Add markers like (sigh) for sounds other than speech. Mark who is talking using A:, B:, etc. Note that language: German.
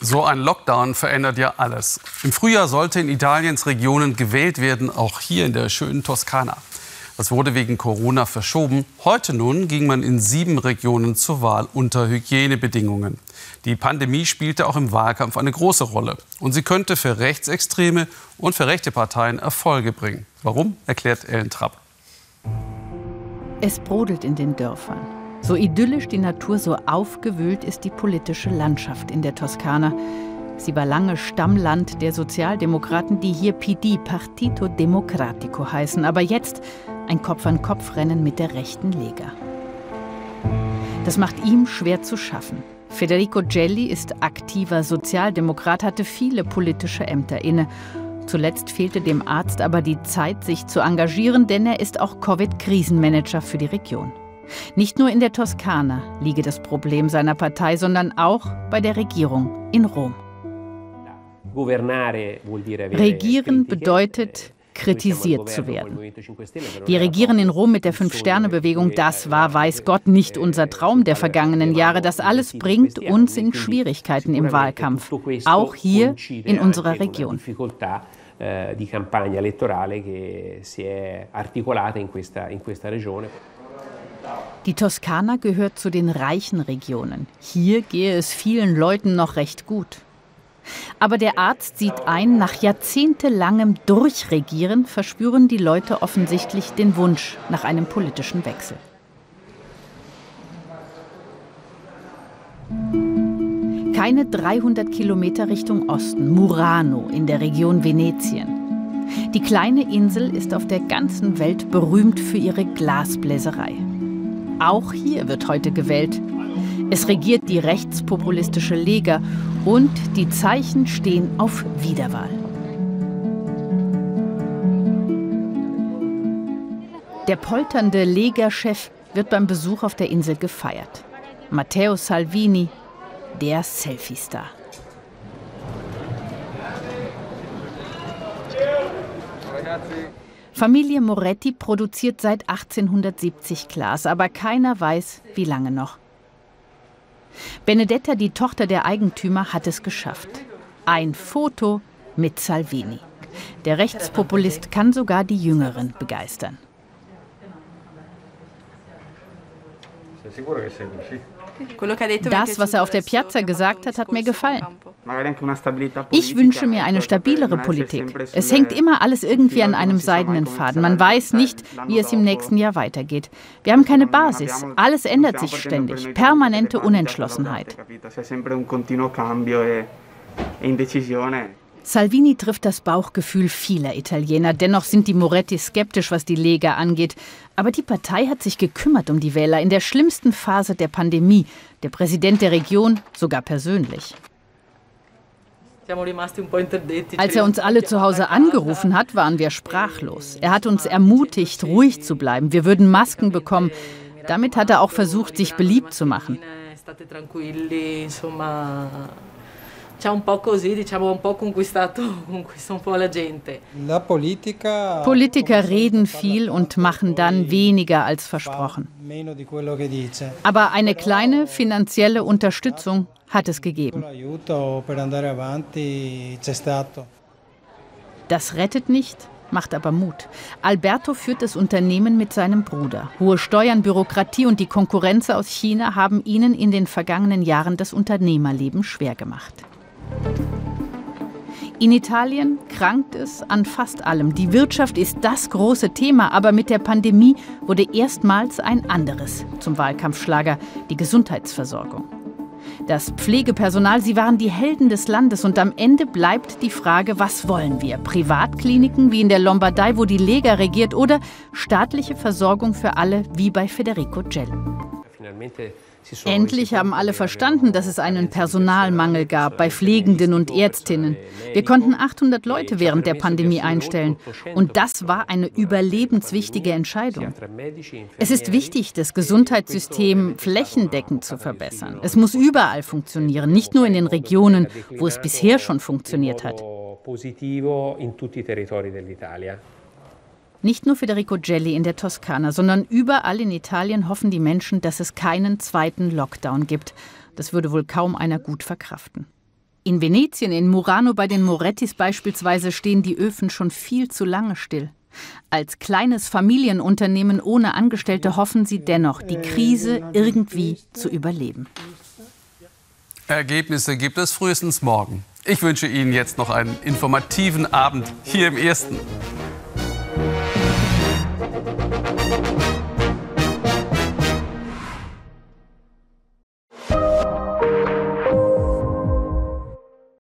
A: So ein Lockdown verändert ja alles. Im Frühjahr sollte in Italiens Regionen gewählt werden, auch hier in der schönen Toskana. Das wurde wegen Corona verschoben. Heute nun ging man in sieben Regionen zur Wahl unter Hygienebedingungen. Die Pandemie spielte auch im Wahlkampf eine große Rolle. Und sie könnte für Rechtsextreme und für rechte Parteien Erfolge bringen. Warum, erklärt Ellen Trapp.
B: Es brodelt in den Dörfern. So idyllisch die Natur, so aufgewühlt ist die politische Landschaft in der Toskana. Sie war lange Stammland der Sozialdemokraten, die hier PD, Partito Democratico heißen, aber jetzt ein Kopf-an-Kopf-Rennen mit der rechten Lega. Das macht ihm schwer zu schaffen. Federico Gelli ist aktiver Sozialdemokrat, hatte viele politische Ämter inne. Zuletzt fehlte dem Arzt aber die Zeit, sich zu engagieren, denn er ist auch Covid-Krisenmanager für die Region. Nicht nur in der Toskana liege das Problem seiner Partei, sondern auch bei der Regierung in Rom. Regieren bedeutet, kritisiert zu werden. Wir regieren in Rom mit der Fünf-Sterne-Bewegung. Das war, weiß Gott, nicht unser Traum der vergangenen Jahre. Das alles bringt uns in Schwierigkeiten im Wahlkampf, auch hier in unserer Region. di campagna elettorale che si è articolata in questa, in questa regione. Die Toskana gehört zu den reichen Regionen. Hier gehe es vielen Leuten noch recht gut. Aber der Arzt sieht ein, nach jahrzehntelangem Durchregieren verspüren die Leute offensichtlich den Wunsch nach einem politischen Wechsel. Keine 300 Kilometer Richtung Osten, Murano in der Region Venetien. Die kleine Insel ist auf der ganzen Welt berühmt für ihre Glasbläserei. Auch hier wird heute gewählt. Es regiert die rechtspopulistische Lega und die Zeichen stehen auf Wiederwahl. Der polternde Lega-Chef wird beim Besuch auf der Insel gefeiert. Matteo Salvini, der Selfie-Star. Familie Moretti produziert seit 1870 Glas, aber keiner weiß, wie lange noch. Benedetta, die Tochter der Eigentümer, hat es geschafft. Ein Foto mit Salvini. Der Rechtspopulist kann sogar die Jüngeren begeistern. Das, was er auf der Piazza gesagt hat, hat mir gefallen. Ich wünsche mir eine stabilere Politik. Es hängt immer alles irgendwie an einem seidenen Faden. Man weiß nicht, wie es im nächsten Jahr weitergeht. Wir haben keine Basis. Alles ändert sich ständig. Permanente Unentschlossenheit. Salvini trifft das Bauchgefühl vieler Italiener. Dennoch sind die Moretti skeptisch, was die Lega angeht. Aber die Partei hat sich gekümmert um die Wähler in der schlimmsten Phase der Pandemie. Der Präsident der Region sogar persönlich. Als er uns alle zu Hause angerufen hat, waren wir sprachlos. Er hat uns ermutigt, ruhig zu bleiben. Wir würden Masken bekommen. Damit hat er auch versucht, sich beliebt zu machen ha un po' così, diciamo, un po' conquistato, (laughs) conquista un po' la gente. Politiker reden viel und machen dann weniger als versprochen. Aber eine kleine finanzielle Unterstützung hat es gegeben. Das rettet nicht, macht aber Mut. Alberto führt das Unternehmen mit seinem Bruder. Hohe Steuern, Bürokratie und die Konkurrenz aus China haben ihnen in den vergangenen Jahren das Unternehmerleben schwer gemacht. In Italien krankt es an fast allem. Die Wirtschaft ist das große Thema, aber mit der Pandemie wurde erstmals ein anderes zum Wahlkampfschlager, die Gesundheitsversorgung. Das Pflegepersonal, sie waren die Helden des Landes und am Ende bleibt die Frage, was wollen wir? Privatkliniken wie in der Lombardei, wo die Lega regiert oder staatliche Versorgung für alle wie bei Federico Gell? Endlich haben alle verstanden, dass es einen Personalmangel gab bei Pflegenden und Ärztinnen. Wir konnten 800 Leute während der Pandemie einstellen. Und das war eine überlebenswichtige Entscheidung. Es ist wichtig, das Gesundheitssystem flächendeckend zu verbessern. Es muss überall funktionieren, nicht nur in den Regionen, wo es bisher schon funktioniert hat. Nicht nur Federico Gelli in der Toskana, sondern überall in Italien hoffen die Menschen, dass es keinen zweiten Lockdown gibt. Das würde wohl kaum einer gut verkraften. In Venetien, in Murano bei den Morettis beispielsweise stehen die Öfen schon viel zu lange still. Als kleines Familienunternehmen ohne Angestellte hoffen sie dennoch, die Krise irgendwie zu überleben.
A: Ergebnisse gibt es frühestens morgen. Ich wünsche Ihnen jetzt noch einen informativen Abend hier im Ersten.